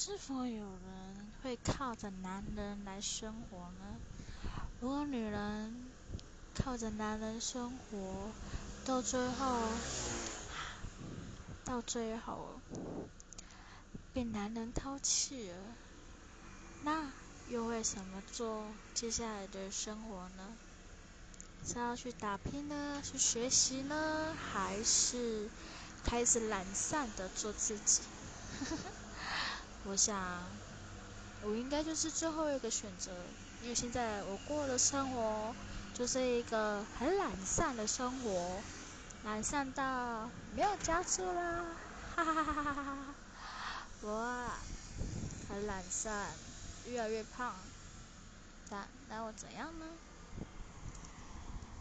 是否有人会靠着男人来生活呢？如果女人靠着男人生活，到最后，到最后被男人抛弃了，那又会怎么做接下来的生活呢？是要去打拼呢，去学习呢，还是开始懒散的做自己？呵 呵我想，我应该就是最后一个选择，因为现在我过的生活就是一个很懒散的生活，懒散到没有家住啦，哈哈哈哈哈哈！我很懒散，越来越胖，但那我怎样呢？